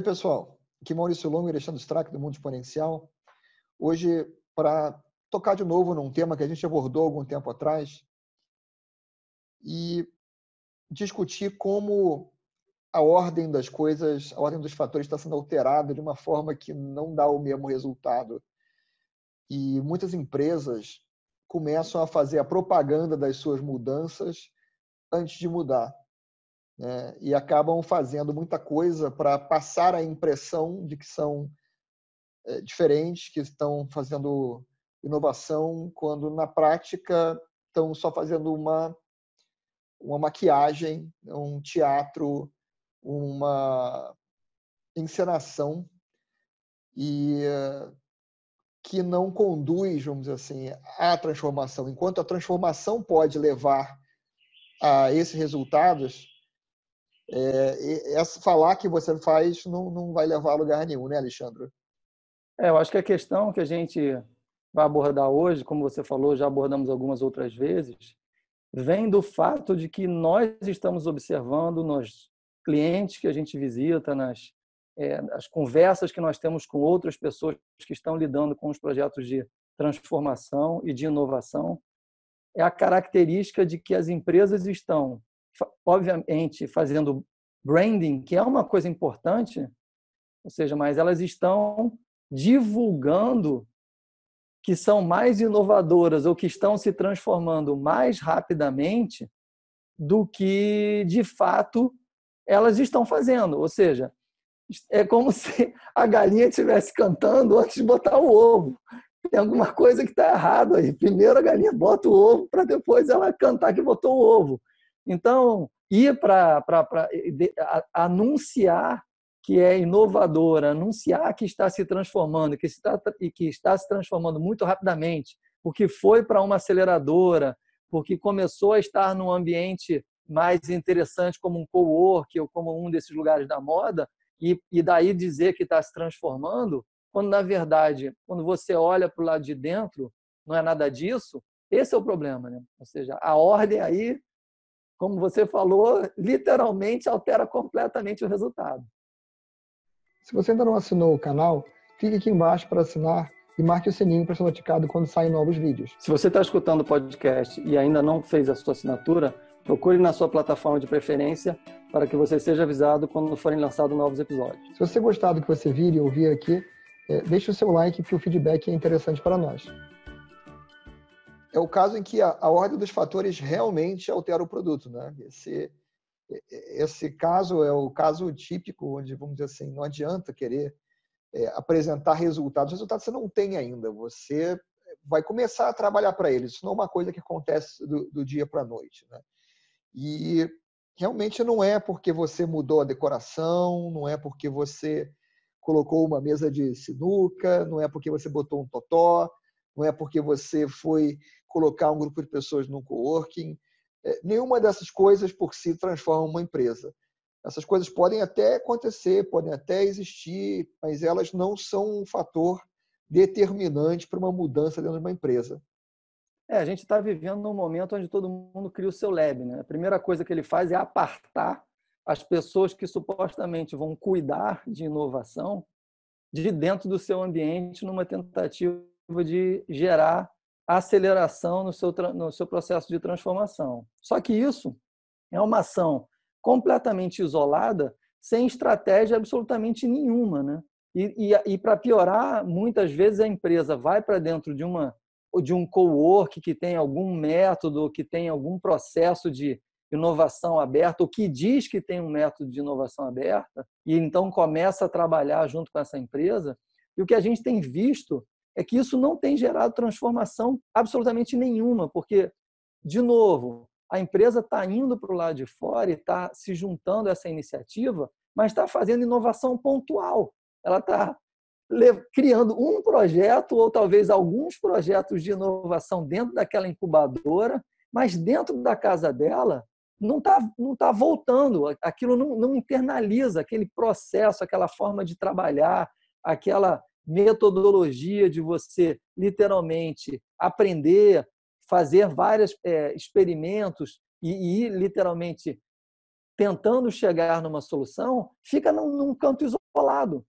Oi, pessoal. Aqui é Maurício Longo e Alexandre Strack, do Mundo Exponencial. Hoje, para tocar de novo num tema que a gente abordou algum tempo atrás e discutir como a ordem das coisas, a ordem dos fatores está sendo alterada de uma forma que não dá o mesmo resultado. E muitas empresas começam a fazer a propaganda das suas mudanças antes de mudar né? e acabam fazendo muita coisa para passar a impressão de que são é, diferentes, que estão fazendo inovação, quando na prática estão só fazendo uma uma maquiagem, um teatro, uma encenação e que não conduz, vamos dizer assim, à transformação. Enquanto a transformação pode levar a esses resultados, é, falar que você faz não, não vai levar a lugar nenhum, né, Alexandre? É, eu acho que a questão que a gente vai abordar hoje, como você falou, já abordamos algumas outras vezes, vem do fato de que nós estamos observando nos clientes que a gente visita, nas é, as conversas que nós temos com outras pessoas que estão lidando com os projetos de transformação e de inovação, é a característica de que as empresas estão obviamente, fazendo branding, que é uma coisa importante, ou seja, mas elas estão divulgando que são mais inovadoras ou que estão se transformando mais rapidamente do que de fato elas estão fazendo. Ou seja, é como se a galinha estivesse cantando antes de botar o ovo. Tem alguma coisa que está errado aí. Primeiro a galinha bota o ovo para depois ela cantar que botou o ovo. Então, ir para anunciar que é inovadora, anunciar que está se transformando, que está, e que está se transformando muito rapidamente, porque foi para uma aceleradora, porque começou a estar num ambiente mais interessante como um co-work ou como um desses lugares da moda, e, e daí dizer que está se transformando, quando na verdade, quando você olha para o lado de dentro, não é nada disso, esse é o problema. Né? Ou seja, a ordem aí como você falou, literalmente altera completamente o resultado. Se você ainda não assinou o canal, clique aqui embaixo para assinar e marque o sininho para ser notificado quando saem novos vídeos. Se você está escutando o podcast e ainda não fez a sua assinatura, procure na sua plataforma de preferência para que você seja avisado quando forem lançados novos episódios. Se você gostar do que você vir e ouvir aqui, é, deixe o seu like, que o feedback é interessante para nós é o caso em que a, a, ordem dos fatores realmente altera o produto. Né? Esse, esse caso é o caso típico onde, vamos dizer assim, não adianta querer é, apresentar resultados. Resultados você não tem ainda, você vai começar a trabalhar para eles. Isso não é uma coisa que acontece do, do dia para a noite. Né? E realmente não é porque você mudou a decoração, não é porque você colocou uma mesa de sinuca, não é porque você botou um totó, não é porque você foi colocar um grupo de pessoas no coworking. É, nenhuma dessas coisas por si transforma uma empresa. Essas coisas podem até acontecer, podem até existir, mas elas não são um fator determinante para uma mudança dentro de uma empresa. É, a gente está vivendo num momento onde todo mundo cria o seu lab. Né? A primeira coisa que ele faz é apartar as pessoas que supostamente vão cuidar de inovação de dentro do seu ambiente numa tentativa de gerar aceleração no seu, no seu processo de transformação. Só que isso é uma ação completamente isolada, sem estratégia absolutamente nenhuma. Né? E, e, e para piorar, muitas vezes a empresa vai para dentro de uma de um co-work que tem algum método, que tem algum processo de inovação aberta, ou que diz que tem um método de inovação aberta, e então começa a trabalhar junto com essa empresa. E o que a gente tem visto é que isso não tem gerado transformação absolutamente nenhuma, porque, de novo, a empresa está indo para o lado de fora e está se juntando a essa iniciativa, mas está fazendo inovação pontual. Ela está criando um projeto ou talvez alguns projetos de inovação dentro daquela incubadora, mas dentro da casa dela não está não tá voltando, aquilo não, não internaliza aquele processo, aquela forma de trabalhar, aquela metodologia de você literalmente aprender, fazer vários é, experimentos e, e ir literalmente tentando chegar numa solução, fica num, num canto isolado.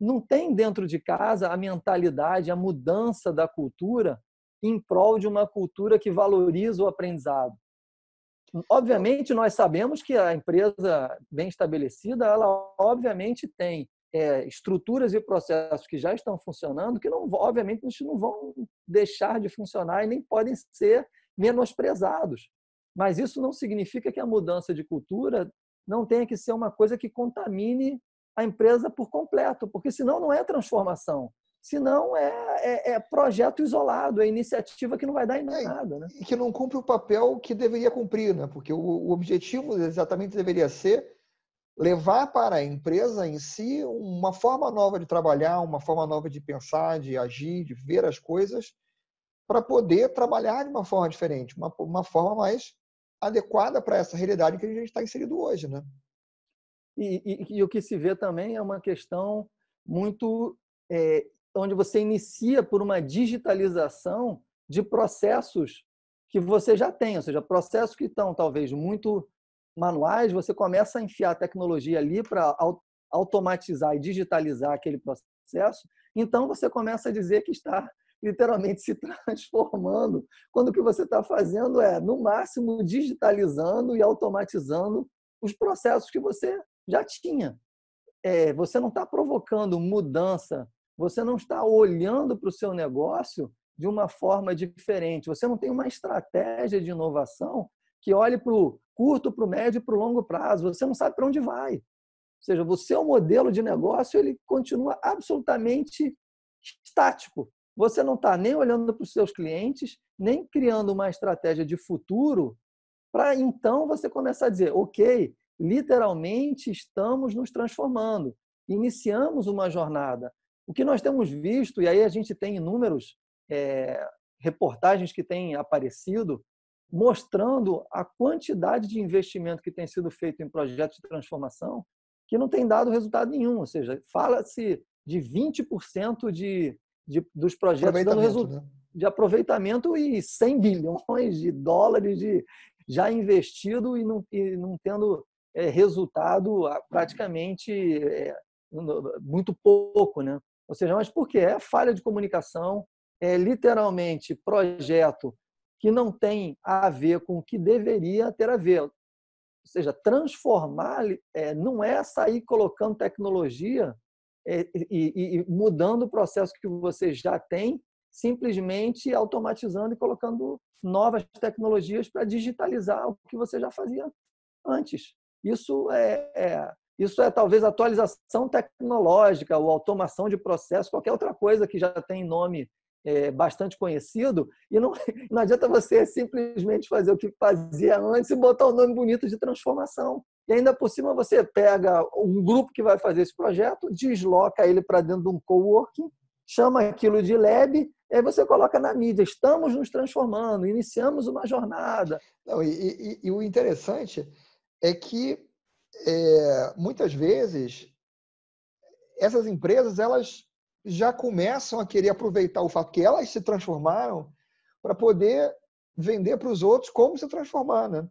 Não tem dentro de casa a mentalidade, a mudança da cultura em prol de uma cultura que valoriza o aprendizado. Obviamente, nós sabemos que a empresa bem estabelecida, ela obviamente tem é, estruturas e processos que já estão funcionando, que não, obviamente não vão deixar de funcionar e nem podem ser menosprezados. Mas isso não significa que a mudança de cultura não tenha que ser uma coisa que contamine a empresa por completo, porque senão não é transformação. Senão é, é, é projeto isolado, é iniciativa que não vai dar em é, nada. Né? E que não cumpre o papel que deveria cumprir, né? porque o, o objetivo exatamente deveria ser levar para a empresa em si uma forma nova de trabalhar, uma forma nova de pensar, de agir, de ver as coisas, para poder trabalhar de uma forma diferente, uma, uma forma mais adequada para essa realidade que a gente está inserido hoje. Né? E, e, e, o que se vê também é uma questão muito é, onde você inicia por uma digitalização de processos que você já tem, ou seja, processos que estão talvez muito manuais, você começa a enfiar tecnologia ali para automatizar e digitalizar aquele processo, então você começa a dizer que está literalmente se transformando, quando o que você está fazendo é, no máximo, digitalizando e automatizando os processos que você já tinha. É, você não está provocando mudança você não está olhando para o seu negócio de uma forma diferente. Você não tem uma estratégia de inovação que olhe para o curto, para o médio e para o longo prazo. Você não sabe para onde vai. Ou seja, o seu modelo de negócio ele continua absolutamente estático. Você não está nem olhando para os seus clientes, nem criando uma estratégia de futuro para então você começar a dizer, ok, literalmente estamos nos transformando, iniciamos uma jornada. O que nós temos visto, e aí a gente tem inúmeros é, reportagens que têm aparecido, mostrando a quantidade de investimento que tem sido feito em projetos de transformação que não tem dado resultado nenhum. Ou seja, fala-se de 20% de, de, dos projetos dando resultado. Né? De aproveitamento e 100 bilhões de dólares de, já investido e não, e não tendo é, resultado praticamente é, muito pouco, né? Ou seja, mas por quê? É falha de comunicação, é literalmente projeto que não tem a ver com o que deveria ter a ver. Ou seja, transformar é, não é sair colocando tecnologia é, e, e, mudando o processo que você já tem, simplesmente automatizando e colocando novas tecnologias para digitalizar o que você já fazia antes. Isso é, é isso é talvez atualização tecnológica ou automação de processo, qualquer outra coisa que já tem nome é, bastante conhecido. E não, não adianta você simplesmente fazer o que fazia antes e botar um nome bonito de transformação. E ainda por cima você pega um grupo que vai fazer esse projeto, desloca ele para dentro de um coworking, chama aquilo de lab, e aí você coloca na mídia, estamos nos transformando, iniciamos uma jornada. Não, e, e, e o interessante é que é, muitas vezes essas empresas elas já começam a querer aproveitar o fato que elas se transformaram para poder vender para os outros como se transformar, né?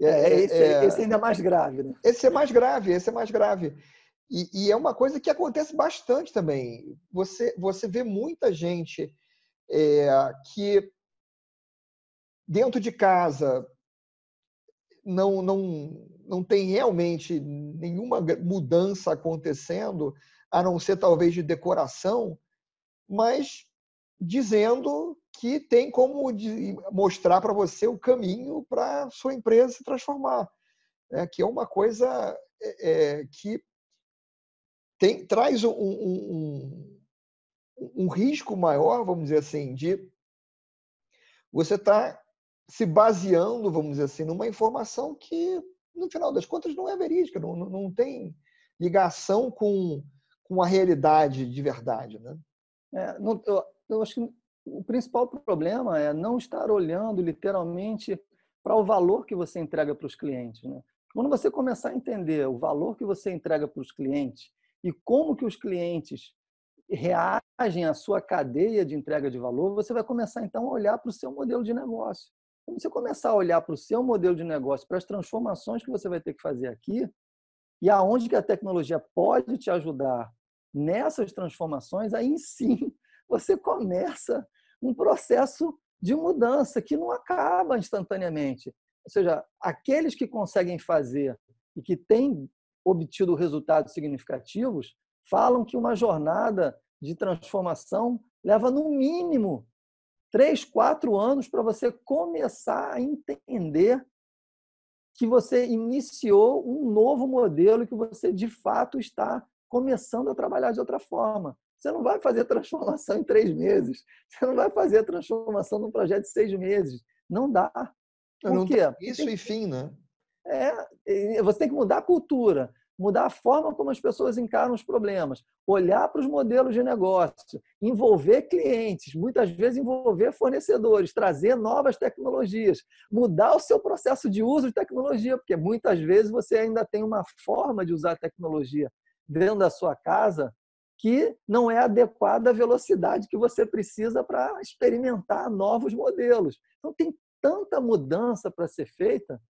É, é, esse, é, esse ainda é mais grave, né? Esse é mais grave, esse é mais grave. E, e, é uma coisa que acontece bastante também. Você, você vê muita gente é, que dentro de casa não, não, não tem realmente nenhuma mudança acontecendo, a não ser talvez de decoração, mas dizendo que tem como mostrar para você o caminho para sua empresa se transformar, né? que é uma coisa é, é, que tem, traz um, um, um, um risco maior, vamos dizer assim, de você estar tá se baseando, vamos dizer assim, numa informação que, no final das contas, não é verídica, não, não tem ligação com, com a realidade de verdade. Né? É, não, eu, eu acho que o principal problema é não estar olhando literalmente para o valor que você entrega para os clientes. Né? Quando você começar a entender o valor que você entrega para os clientes e como que os clientes reagem à sua cadeia de entrega de valor, você vai começar então a olhar para o seu modelo de negócio. Quando você começar a olhar para o seu modelo de negócio, para as transformações que você vai ter que fazer aqui, e aonde que a tecnologia pode te ajudar nessas transformações, aí sim você começa um processo de mudança que não acaba instantaneamente. Ou seja, aqueles que conseguem fazer e que têm obtido resultados significativos falam que uma jornada de transformação leva no mínimo três, quatro anos para você começar a entender que você iniciou um novo modelo que você de fato está começando a trabalhar de outra forma. Você não vai fazer transformação em três meses. Você não vai fazer transformação num projeto de seis meses. Não dá. Por quê? Isso e fim, né? É, você tem que mudar a cultura mudar a forma como as pessoas encaram os problemas, olhar para os modelos de negócio, envolver clientes, muitas vezes envolver fornecedores, trazer novas tecnologias, mudar o seu processo de uso de tecnologia, porque muitas vezes você ainda tem uma forma de usar tecnologia dentro da sua casa que não é adequada à velocidade que você precisa para experimentar novos modelos. Então, tem tanta mudança para ser feita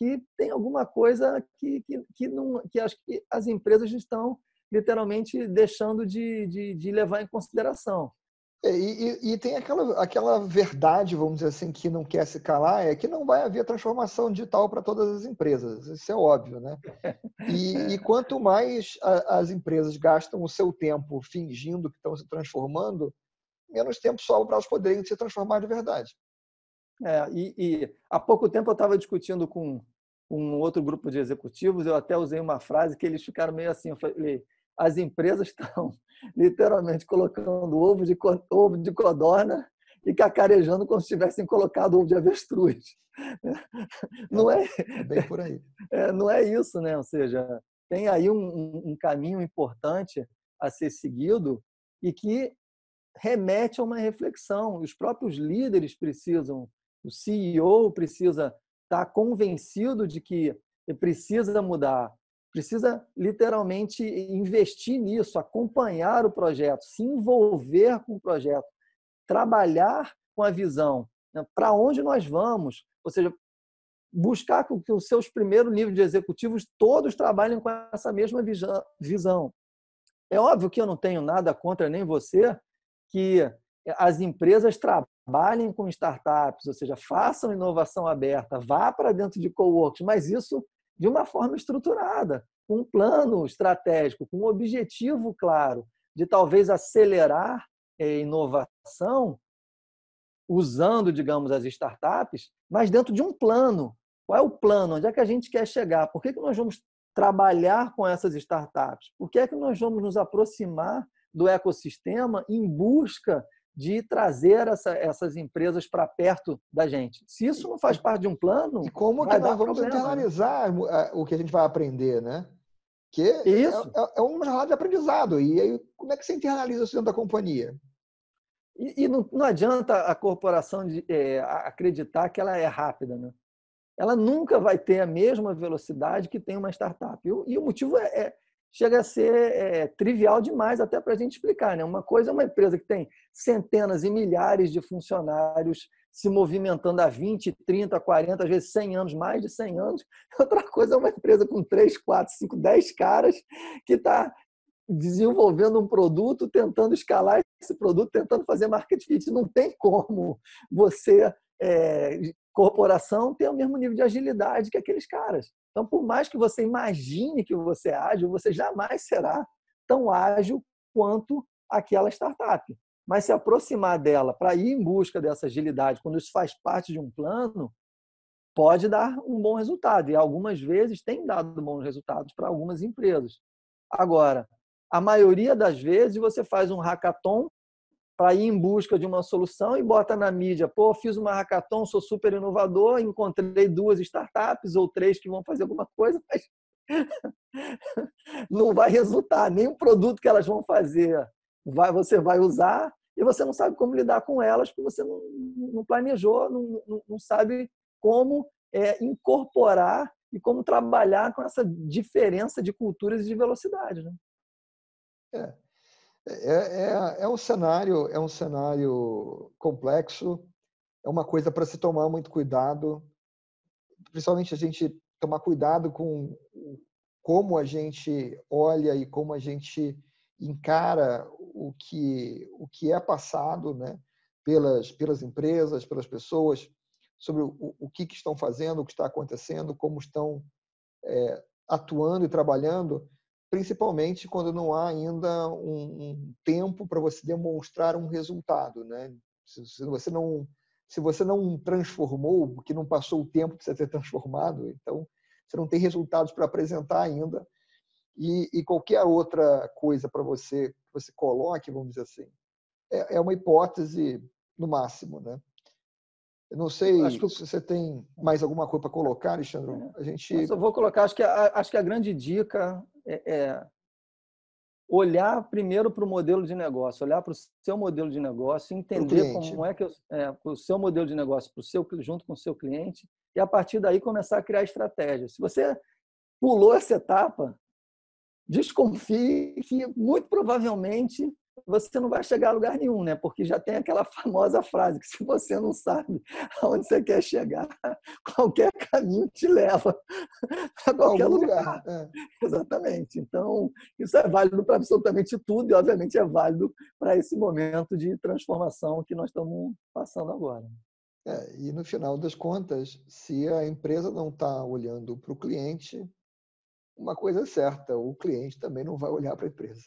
que tem alguma coisa que, que, que, não, que acho que as empresas estão literalmente deixando de, de, de levar em consideração. É, e, e, tem aquela, aquela verdade, vamos dizer assim, que não quer se calar, é que não vai haver transformação digital para todas as empresas. Isso é óbvio, né? E, e quanto mais a, as empresas gastam o seu tempo fingindo que estão se transformando, menos tempo sobra para elas poderem se transformar de verdade. É, e, e, há pouco tempo eu estava discutindo com um outro grupo de executivos, eu até usei uma frase que eles ficaram meio assim, eu falei, as empresas estão literalmente colocando ovo de, ovo de codorna e cacarejando como se tivessem colocado ovo de avestruz. Não é, é bem por aí. É, não é isso, né? Ou seja, tem aí um, um caminho importante a ser seguido e que remete a uma reflexão. Os próprios líderes precisam o CEO precisa estar convencido de que precisa mudar, precisa literalmente investir nisso, acompanhar o projeto, se envolver com o projeto, trabalhar com a visão, né? para onde nós vamos, ou seja, buscar que os seus primeiros níveis de executivos todos trabalhem com essa mesma visão. É óbvio que eu não tenho nada contra nem você que as empresas trabalhem com startups, ou seja, façam inovação aberta, vá para dentro de coworks, mas isso de uma forma estruturada, com um plano estratégico, com um objetivo claro de talvez acelerar é, inovação usando, digamos, as startups, mas dentro de um plano. Qual é o plano? Onde é que a gente quer chegar? Por que, que nós vamos trabalhar com essas startups? Por que é que nós vamos nos aproximar do ecossistema em busca de trazer essa, essas empresas para perto da gente. Se isso não faz parte de um plano. E como que nós vamos problema, internalizar né? o que a gente vai aprender, né? Que é, isso. É, é uma jornada de aprendizado. E aí, como é que você internaliza isso dentro da companhia? E, e não, não, adianta a corporação de, é, acreditar que ela é rápida, né? Ela nunca vai ter a mesma velocidade que tem uma startup. E o, e o motivo é, é chega a ser é, trivial demais até para a gente explicar. Né? Uma coisa é uma empresa que tem centenas e milhares de funcionários se movimentando há 20, 30, 40, às vezes 100 anos, mais de 100 anos. Outra coisa é uma empresa com 3, 4, 5, 10 caras que está desenvolvendo um produto, tentando escalar esse produto, tentando fazer market fit. Não tem como você, é, corporação, ter o mesmo nível de agilidade que aqueles caras. Então, por mais que você imagine que você é ágil, você jamais será tão ágil quanto aquela startup. Mas se aproximar dela para ir em busca dessa agilidade, quando isso faz parte de um plano, pode dar um bom resultado. E algumas vezes tem dado bons resultados para algumas empresas. Agora, a maioria das vezes você faz um hackathon para ir em busca de uma solução e bota na mídia, pô, fiz uma hackathon, sou super inovador, encontrei duas startups ou três que vão fazer alguma coisa, mas não vai resultar, nem o produto que elas vão fazer vai, você vai usar e você não sabe como lidar com elas porque você não, não planejou, não, não, não sabe como é, incorporar e como trabalhar com essa diferença de culturas e de velocidade. Né? É. É, é, é um cenário é um cenário complexo, é uma coisa para se tomar muito cuidado, principalmente a gente tomar cuidado com como a gente olha e como a gente encara o que, o que é passado né, pelas, pelas empresas, pelas pessoas, sobre o, o que, que estão fazendo, o que está acontecendo, como estão é, atuando e trabalhando, principalmente quando não há ainda um, um tempo para você demonstrar um resultado. Né? Se, se, você não, se você não transformou, porque não passou o tempo para você ter transformado, então você não tem resultados para apresentar ainda. E, e qualquer outra coisa para você que você coloque, vamos dizer assim, é, é uma hipótese no máximo, né? Eu não sei acho que se você tem mais alguma coisa para colocar, Alexandre. É. A gente. Eu vou colocar. Acho que a, acho que a grande dica é, é olhar primeiro para o modelo de negócio, olhar para o seu modelo de negócio, entender como é que é, o seu modelo de negócio para o seu junto com o seu cliente e a partir daí começar a criar estratégia. Se você pulou essa etapa, desconfie que muito provavelmente você não vai chegar a lugar nenhum, né? Porque já tem aquela famosa frase que se você não sabe aonde você quer chegar, qualquer caminho te leva a qualquer Algum lugar. lugar. É. Exatamente. Então, isso é válido para absolutamente tudo e, obviamente, é válido para esse momento de transformação que nós estamos passando agora. É, e no final das contas, se a empresa não está olhando para o cliente, uma coisa é certa, o cliente também não vai olhar para a empresa.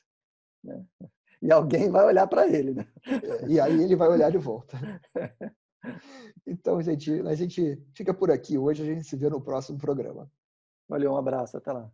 É e alguém vai olhar para ele. Né? É, e aí ele vai olhar de volta. Então, gente, a gente fica por aqui hoje. A gente se vê no próximo programa. Valeu, um abraço. Até lá.